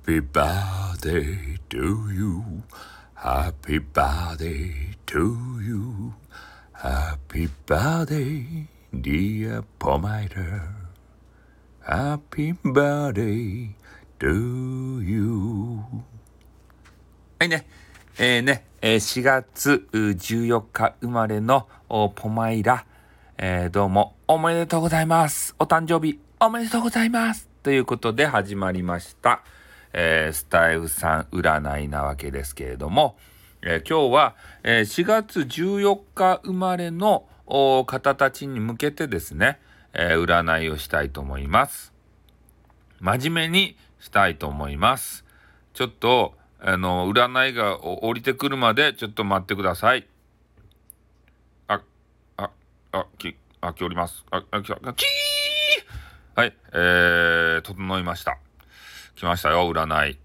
Happy birthday to you. Happy birthday to you. Happy birthday, dear Pomater. Happy birthday to you. はいね。えー、ね、えー、4月14日生まれのポマイラ、えー、どうもおめでとうございます。お誕生日おめでとうございます。ということで始まりました。えー、スタイフさん占いなわけですけれども、えー、今日は、えー、4月14日生まれの方たちに向けてですね、え占いをしたいと思います。真面目にしたいと思います。ちょっと、あの、占いが降りてくるまでちょっと待ってください。あ、あ、あ、き、あ、きおります。あ、あ、き、あ、きはい、えー、整いました。来ましたよ、占い。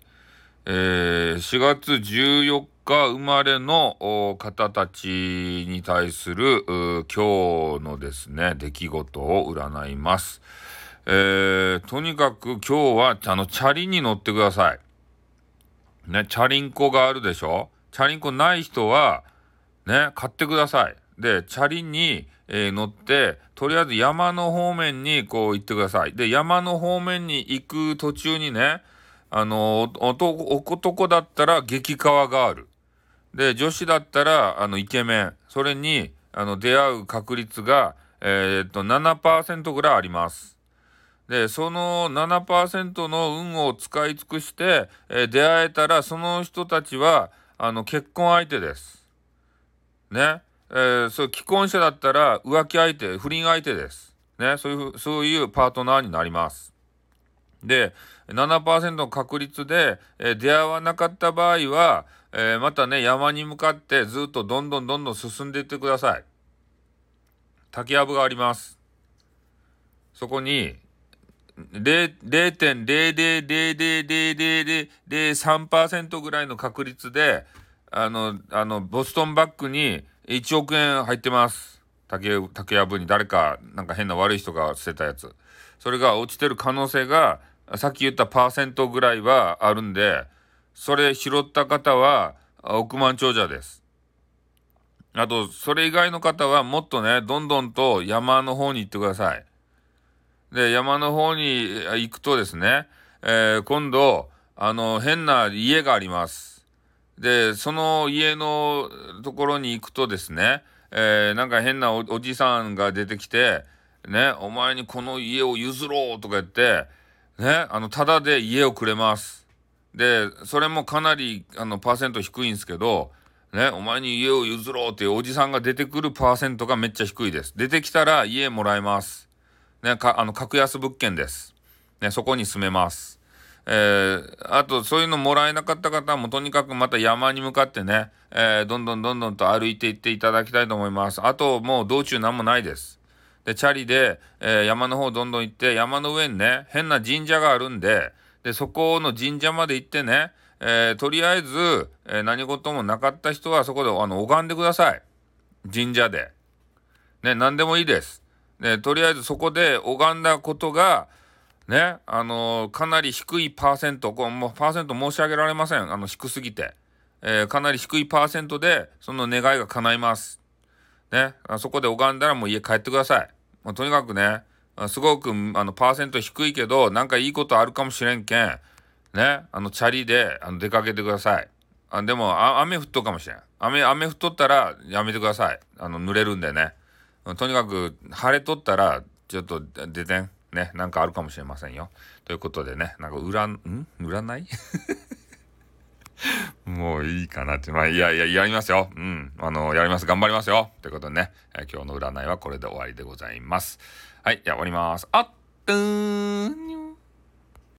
えー、4月14日生まれの方たちに対する今日のですね、出来事を占います。えー、とにかく今日は、あの、チャリに乗ってください。ね、チャリンコがあるでしょ？チャリンコない人は、ね、買ってください。で、チャリに、えー、乗って、とりあえず山の方面にこう行ってください。で、山の方面に行く途中にね、あの、男だったら激川がある。で、女子だったら、あの、イケメン。それに、あの、出会う確率が、えー、っと、7%ぐらいあります。で、その7%の運を使い尽くして、えー、出会えたら、その人たちは、あの、結婚相手です。ね。えー、そう、既婚者だったら浮気相手、不倫相手です。ね、そういう、そういうパートナーになります。で、7%の確率で、えー、出会わなかった場合は、えー、またね、山に向かってずっとどんどんどんどん進んでいってください。竹やぶがあります。そこに、0.0000003%ぐらいの確率で、あの、あの、ボストンバッグに1億円入ってます。竹、竹やぶに誰か、なんか変な悪い人が捨てたやつ。それが落ちてる可能性が、さっき言ったパーセントぐらいはあるんで、それ拾った方は億万長者です。あと、それ以外の方はもっとね、どんどんと山の方に行ってください。で、山の方に行くとですね、えー、今度、あの、変な家があります。で、その家のところに行くとですね、えー、なんか変なおじさんが出てきて、ね、お前にこの家を譲ろうとか言って、ね、あの、ただで家をくれます。で、それもかなり、あの、パーセント低いんですけど、ね、お前に家を譲ろうっていうおじさんが出てくるパーセントがめっちゃ低いです。出てきたら家もらえます。ね、か、あの、格安物件です。ね、そこに住めます。えー、あとそういうのもらえなかった方もとにかくまた山に向かってね、えー、どんどんどんどんと歩いていっていただきたいと思います。あともう道中何もないです。で、チャリで、えー、山の方どんどん行って、山の上にね、変な神社があるんで、で、そこの神社まで行ってね、えー、とりあえず、えー、何事もなかった人はそこであの拝んでください。神社で。ね、何でもいいです。で、とりあえずそこで拝んだことが、ね、あのー、かなり低いパーセント、こうもうパーセント申し上げられません。あの、低すぎて。えー、かなり低いパーセントで、その願いが叶います。ね、あそこで拝んだらもう家帰ってください。もうとにかくね、すごく、あの、パーセント低いけど、なんかいいことあるかもしれんけん、ね、あの、チャリで、あの、出かけてください。あでもあ、雨降っとかもしれん。雨、雨降っとったらやめてください。あの、濡れるんでね。とにかく、晴れとったら、ちょっと出てん。ね、なんかあるかもしれませんよ。ということでね、なんか占、ん占い？もういいかなって。まあ、いやいや、やりますよ。うん。あの、やります。頑張りますよ。ということでね、え、今日の占いはこれで終わりでございます。はい、じゃあ終わります。あっ、うーん。